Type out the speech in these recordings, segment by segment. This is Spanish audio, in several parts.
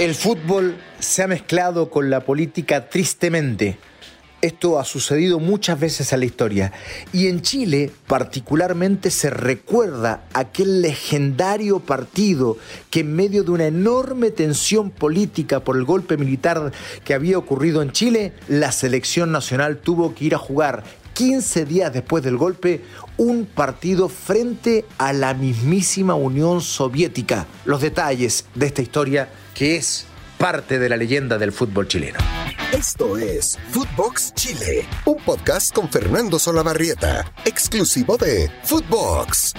El fútbol se ha mezclado con la política tristemente. Esto ha sucedido muchas veces en la historia y en Chile particularmente se recuerda aquel legendario partido que en medio de una enorme tensión política por el golpe militar que había ocurrido en Chile, la selección nacional tuvo que ir a jugar 15 días después del golpe un partido frente a la mismísima Unión Soviética. Los detalles de esta historia que es parte de la leyenda del fútbol chileno. Esto es Footbox Chile, un podcast con Fernando Solabarrieta, exclusivo de Footbox.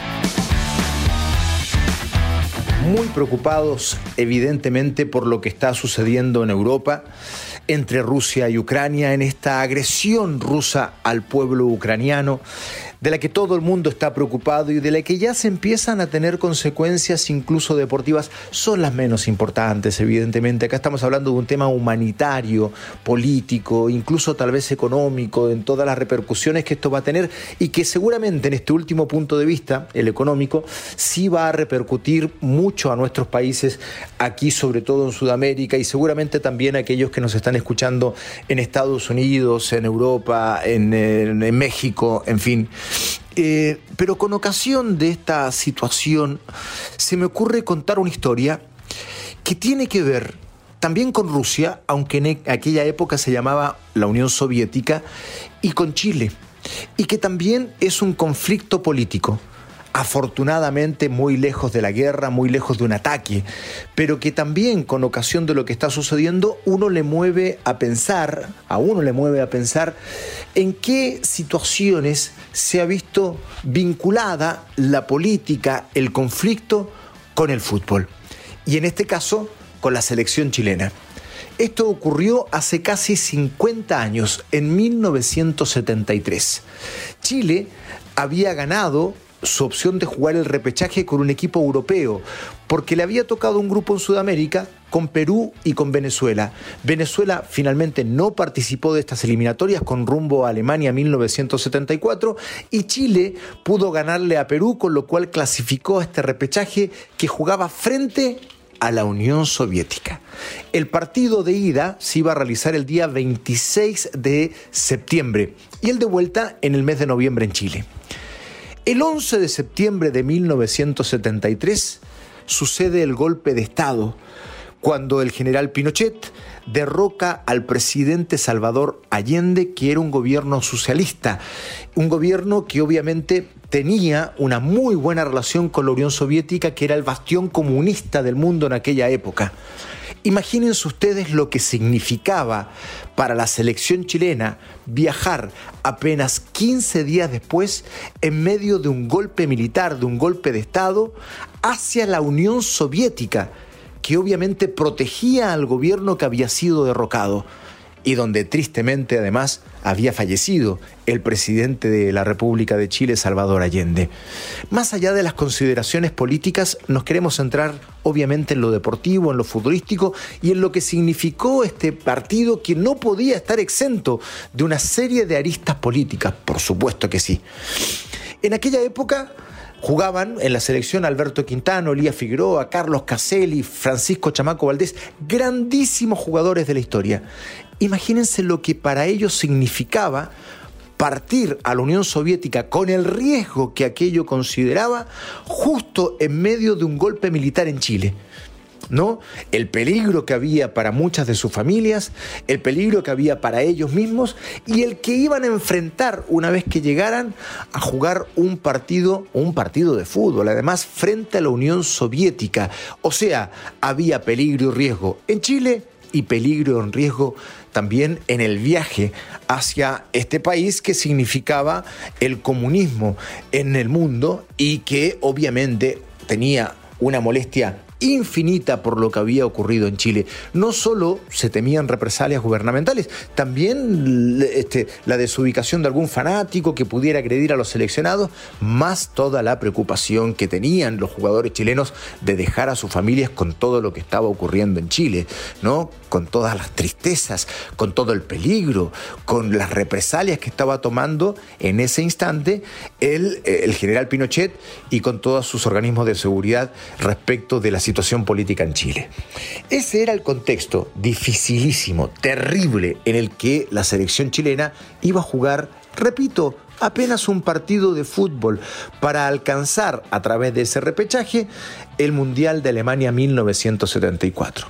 Muy preocupados, evidentemente, por lo que está sucediendo en Europa entre Rusia y Ucrania, en esta agresión rusa al pueblo ucraniano de la que todo el mundo está preocupado y de la que ya se empiezan a tener consecuencias incluso deportivas, son las menos importantes, evidentemente. Acá estamos hablando de un tema humanitario, político, incluso tal vez económico, en todas las repercusiones que esto va a tener y que seguramente en este último punto de vista, el económico, sí va a repercutir mucho a nuestros países, aquí sobre todo en Sudamérica y seguramente también a aquellos que nos están escuchando en Estados Unidos, en Europa, en, en México, en fin. Eh, pero con ocasión de esta situación se me ocurre contar una historia que tiene que ver también con Rusia, aunque en aquella época se llamaba la Unión Soviética, y con Chile, y que también es un conflicto político afortunadamente muy lejos de la guerra, muy lejos de un ataque, pero que también con ocasión de lo que está sucediendo uno le mueve a pensar, a uno le mueve a pensar en qué situaciones se ha visto vinculada la política, el conflicto con el fútbol. Y en este caso, con la selección chilena. Esto ocurrió hace casi 50 años, en 1973. Chile había ganado su opción de jugar el repechaje con un equipo europeo, porque le había tocado un grupo en Sudamérica con Perú y con Venezuela. Venezuela finalmente no participó de estas eliminatorias con rumbo a Alemania 1974 y Chile pudo ganarle a Perú, con lo cual clasificó a este repechaje que jugaba frente a la Unión Soviética. El partido de ida se iba a realizar el día 26 de septiembre y el de vuelta en el mes de noviembre en Chile. El 11 de septiembre de 1973 sucede el golpe de Estado, cuando el general Pinochet derroca al presidente Salvador Allende, que era un gobierno socialista, un gobierno que obviamente tenía una muy buena relación con la Unión Soviética, que era el bastión comunista del mundo en aquella época. Imagínense ustedes lo que significaba para la selección chilena viajar apenas 15 días después en medio de un golpe militar, de un golpe de Estado, hacia la Unión Soviética, que obviamente protegía al gobierno que había sido derrocado y donde tristemente además había fallecido el presidente de la República de Chile, Salvador Allende. Más allá de las consideraciones políticas, nos queremos centrar obviamente en lo deportivo, en lo futbolístico y en lo que significó este partido que no podía estar exento de una serie de aristas políticas, por supuesto que sí. En aquella época jugaban en la selección Alberto Quintano, Elías Figueroa, Carlos Caselli, Francisco Chamaco Valdés, grandísimos jugadores de la historia. Imagínense lo que para ellos significaba partir a la Unión Soviética con el riesgo que aquello consideraba justo en medio de un golpe militar en Chile. ¿No? El peligro que había para muchas de sus familias, el peligro que había para ellos mismos y el que iban a enfrentar una vez que llegaran a jugar un partido, un partido de fútbol, además frente a la Unión Soviética. O sea, había peligro y riesgo en Chile y peligro en riesgo también en el viaje hacia este país que significaba el comunismo en el mundo y que obviamente tenía una molestia infinita por lo que había ocurrido en Chile. No solo se temían represalias gubernamentales, también este, la desubicación de algún fanático que pudiera agredir a los seleccionados, más toda la preocupación que tenían los jugadores chilenos de dejar a sus familias con todo lo que estaba ocurriendo en Chile, ¿no? Con todas las tristezas, con todo el peligro, con las represalias que estaba tomando en ese instante el, el general Pinochet y con todos sus organismos de seguridad respecto de la situación política en Chile. Ese era el contexto dificilísimo, terrible, en el que la selección chilena iba a jugar, repito, apenas un partido de fútbol para alcanzar a través de ese repechaje el Mundial de Alemania 1974.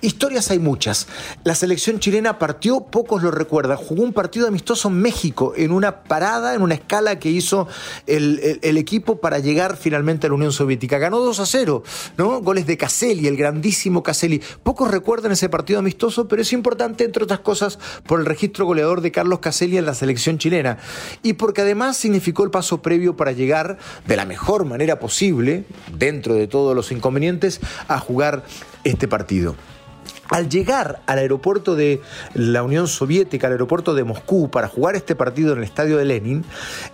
Historias hay muchas. La selección chilena partió, pocos lo recuerdan, jugó un partido amistoso en México en una parada, en una escala que hizo el, equipo para llegar finalmente a la Unión Soviética. Ganó 2 a 0, ¿no? Goles de Caselli, el grandísimo Caselli. Pocos recuerdan ese partido amistoso, pero es importante, entre otras cosas, por el registro goleador de Carlos Caselli en la selección chilena. Y porque además significó el paso previo para llegar de la mejor manera posible, dentro de todos los inconvenientes, a jugar este partido. Al llegar al aeropuerto de la Unión Soviética, al aeropuerto de Moscú, para jugar este partido en el estadio de Lenin,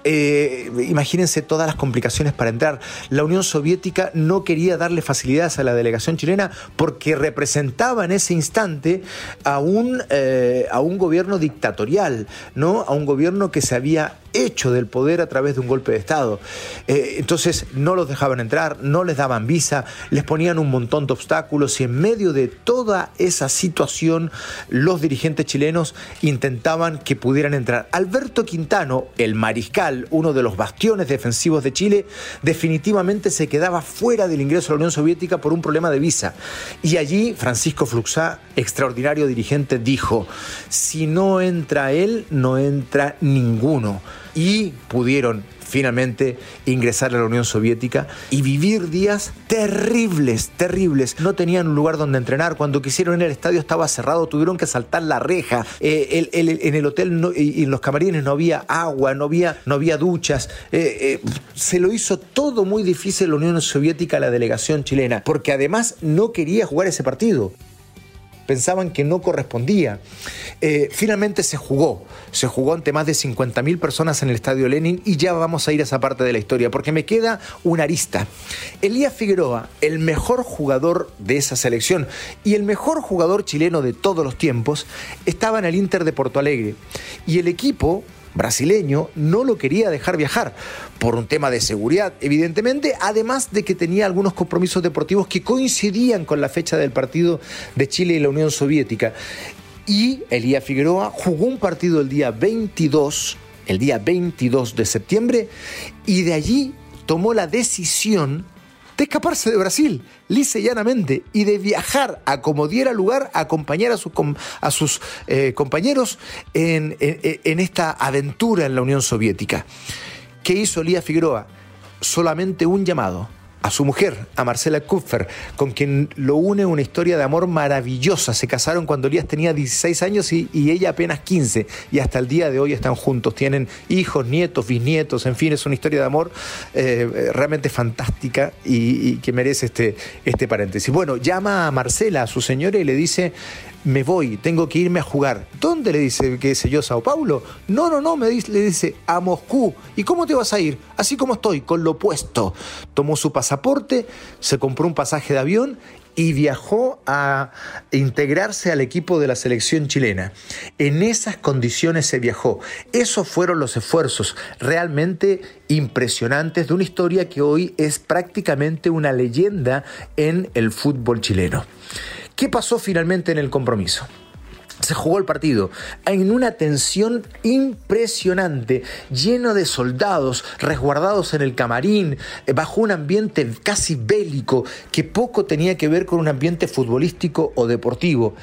eh, imagínense todas las complicaciones para entrar. La Unión Soviética no quería darle facilidades a la delegación chilena porque representaba en ese instante a un, eh, a un gobierno dictatorial, ¿no? a un gobierno que se había hecho del poder a través de un golpe de Estado. Eh, entonces no los dejaban entrar, no les daban visa, les ponían un montón de obstáculos y en medio de toda esa situación los dirigentes chilenos intentaban que pudieran entrar. Alberto Quintano, el mariscal, uno de los bastiones defensivos de Chile, definitivamente se quedaba fuera del ingreso a la Unión Soviética por un problema de visa. Y allí Francisco Fluxá, extraordinario dirigente, dijo, si no entra él, no entra ninguno y pudieron finalmente ingresar a la Unión Soviética y vivir días terribles, terribles. No tenían un lugar donde entrenar. Cuando quisieron ir al estadio estaba cerrado, tuvieron que saltar la reja. Eh, en el hotel y en los camarines no había agua, no había, no había duchas. Eh, eh, se lo hizo todo muy difícil la Unión Soviética a la delegación chilena, porque además no quería jugar ese partido pensaban que no correspondía. Eh, finalmente se jugó, se jugó ante más de 50.000 personas en el Estadio Lenin y ya vamos a ir a esa parte de la historia, porque me queda una arista. Elías Figueroa, el mejor jugador de esa selección y el mejor jugador chileno de todos los tiempos, estaba en el Inter de Porto Alegre y el equipo brasileño no lo quería dejar viajar por un tema de seguridad, evidentemente, además de que tenía algunos compromisos deportivos que coincidían con la fecha del partido de Chile y la Unión Soviética. Y Elías Figueroa jugó un partido el día 22, el día 22 de septiembre, y de allí tomó la decisión de escaparse de Brasil, lisa y llanamente, y de viajar a como diera lugar a acompañar a, a sus eh, compañeros en, en esta aventura en la Unión Soviética. ¿Qué hizo Elías Figueroa? Solamente un llamado a su mujer, a Marcela Kupfer, con quien lo une una historia de amor maravillosa. Se casaron cuando Elías tenía 16 años y, ella apenas 15, y hasta el día de hoy están juntos. Tienen hijos, nietos, bisnietos, en fin, es una historia de amor eh, realmente fantástica y, que merece este, este paréntesis. Bueno, llama a Marcela, a su señora, y le dice: me voy, tengo que irme a jugar. ¿Dónde le dice, qué sé yo, Sao Paulo? No, no, no, me dice, le dice, a Moscú. ¿Y cómo te vas a ir? Así como estoy, con lo puesto. Tomó su pasaporte, se compró un pasaje de avión y viajó a integrarse al equipo de la selección chilena. En esas condiciones se viajó. Esos fueron los esfuerzos realmente impresionantes de una historia que hoy es prácticamente una leyenda en el fútbol chileno. ¿Qué pasó finalmente en el compromiso? Se jugó el partido en una tensión impresionante, lleno de soldados resguardados en el camarín, eh, bajo un ambiente casi bélico que poco tenía que ver con un ambiente futbolístico o deportivo.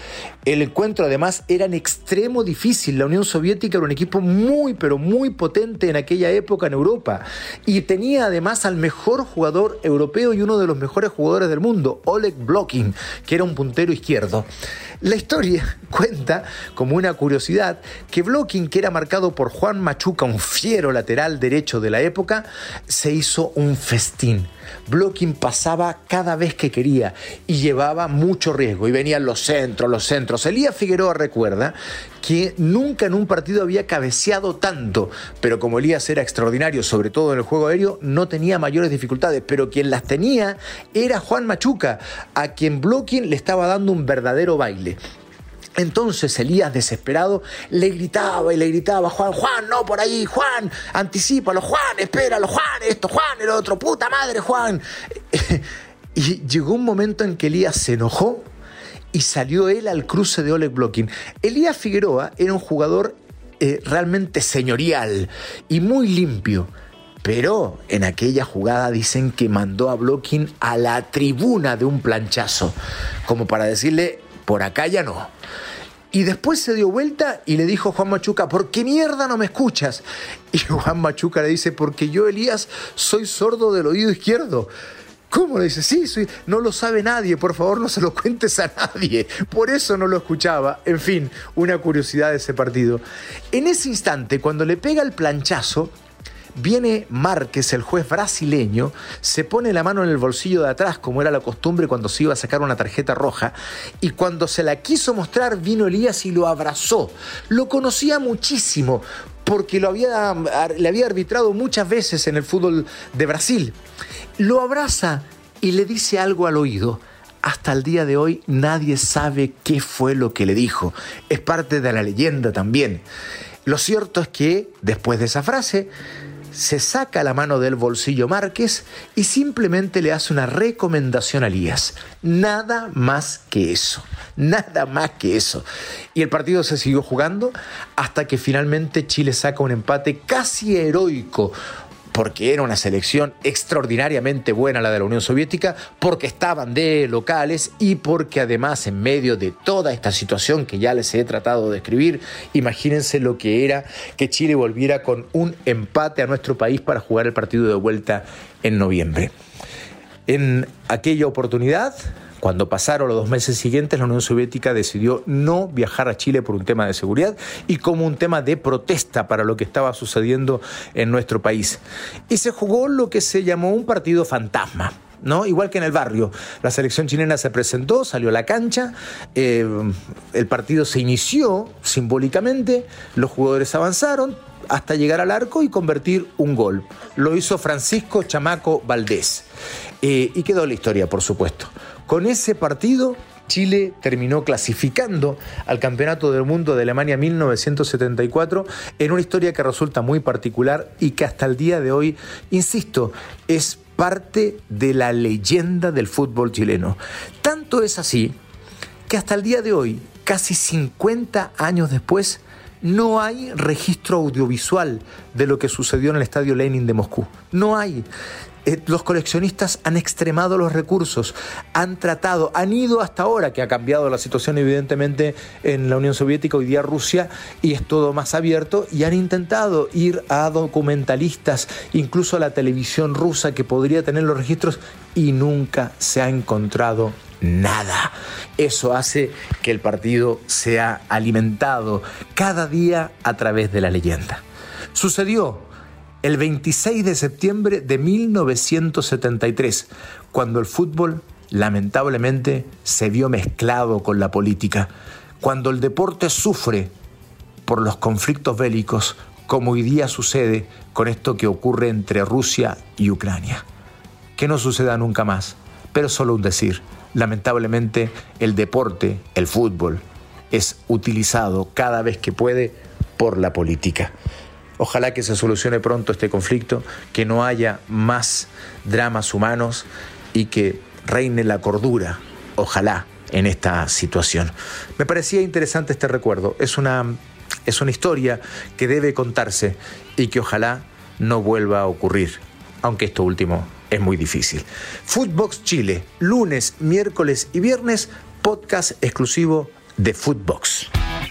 El encuentro además era en extremo difícil. La Unión Soviética era un equipo muy pero muy potente en aquella época en Europa y tenía además al mejor jugador europeo y uno de los mejores jugadores del mundo, Oleg Blokhin, que era un puntero izquierdo. La historia cuenta, como una curiosidad, que Blocking, que era marcado por Juan Machuca, un fiero lateral derecho de la época, se hizo un festín. Blocking pasaba cada vez que quería y llevaba mucho riesgo. Y venían los centros, los centros. Elías Figueroa recuerda que nunca en un partido había cabeceado tanto, pero como Elías era extraordinario, sobre todo en el juego aéreo, no tenía mayores dificultades, pero quien las tenía era Juan Machuca, a quien Blocking le estaba dando un verdadero baile. Entonces Elías, desesperado, le gritaba y le gritaba, Juan, Juan, no por ahí, Juan, anticipalo, Juan, espéralo, Juan, esto, Juan, el otro, puta madre, Juan. Y llegó un momento en que Elías se enojó y salió él al cruce de Oleg Blocking. Elías Figueroa era un jugador eh, realmente señorial y muy limpio. Pero en aquella jugada dicen que mandó a Blocking a la tribuna de un planchazo, como para decirle, por acá ya no. Y después se dio vuelta y le dijo a Juan Machuca, ¿por qué mierda no me escuchas? Y Juan Machuca le dice, porque yo, Elías, soy sordo del oído izquierdo. ¿Cómo le dice? Sí, soy... no lo sabe nadie, por favor no se lo cuentes a nadie. Por eso no lo escuchaba. En fin, una curiosidad de ese partido. En ese instante, cuando le pega el planchazo, Viene Márquez, el juez brasileño, se pone la mano en el bolsillo de atrás, como era la costumbre cuando se iba a sacar una tarjeta roja, y cuando se la quiso mostrar, vino Elías y lo abrazó. Lo conocía muchísimo, porque lo había, le había arbitrado muchas veces en el fútbol de Brasil. Lo abraza y le dice algo al oído. Hasta el día de hoy nadie sabe qué fue lo que le dijo. Es parte de la leyenda también. Lo cierto es que, después de esa frase, se saca la mano del bolsillo Márquez y simplemente le hace una recomendación a Elías. Nada más que eso. Nada más que eso. Y el partido se siguió jugando hasta que finalmente Chile saca un empate casi heroico porque era una selección extraordinariamente buena la de la Unión Soviética, porque estaban de locales y porque además en medio de toda esta situación que ya les he tratado de describir, imagínense lo que era que Chile volviera con un empate a nuestro país para jugar el partido de vuelta en noviembre. En aquella oportunidad, cuando pasaron los dos meses siguientes, la Unión Soviética decidió no viajar a Chile por un tema de seguridad y como un tema de protesta para lo que estaba sucediendo en nuestro país. Y se jugó lo que se llamó un partido fantasma. ¿No? Igual que en el barrio. La selección chilena se presentó, salió a la cancha, eh, el partido se inició simbólicamente, los jugadores avanzaron hasta llegar al arco y convertir un gol. Lo hizo Francisco Chamaco Valdés. Eh, y quedó la historia, por supuesto. Con ese partido, Chile terminó clasificando al Campeonato del Mundo de Alemania 1974 en una historia que resulta muy particular y que hasta el día de hoy, insisto, es parte de la leyenda del fútbol chileno. Tanto es así que hasta el día de hoy, casi 50 años después, no hay registro audiovisual de lo que sucedió en el Estadio Lenin de Moscú. No hay. Eh, los coleccionistas han extremado los recursos, han tratado, han ido hasta ahora, que ha cambiado la situación evidentemente en la Unión Soviética, hoy día Rusia, y es todo más abierto, y han intentado ir a documentalistas, incluso a la televisión rusa que podría tener los registros, y nunca se ha encontrado nada. Eso hace que el partido sea alimentado cada día a través de la leyenda. Sucedió el 26 de septiembre de 1973, cuando el fútbol lamentablemente se vio mezclado con la política, cuando el deporte sufre por los conflictos bélicos, como hoy día sucede con esto que ocurre entre Rusia y Ucrania. Que no suceda nunca más, pero solo un decir. Lamentablemente el deporte, el fútbol, es utilizado cada vez que puede por la política. Ojalá que se solucione pronto este conflicto, que no haya más dramas humanos y que reine la cordura, ojalá, en esta situación. Me parecía interesante este recuerdo. Es una, es una historia que debe contarse y que ojalá no vuelva a ocurrir, aunque esto último es muy difícil. Footbox Chile, lunes, miércoles y viernes, podcast exclusivo de Footbox.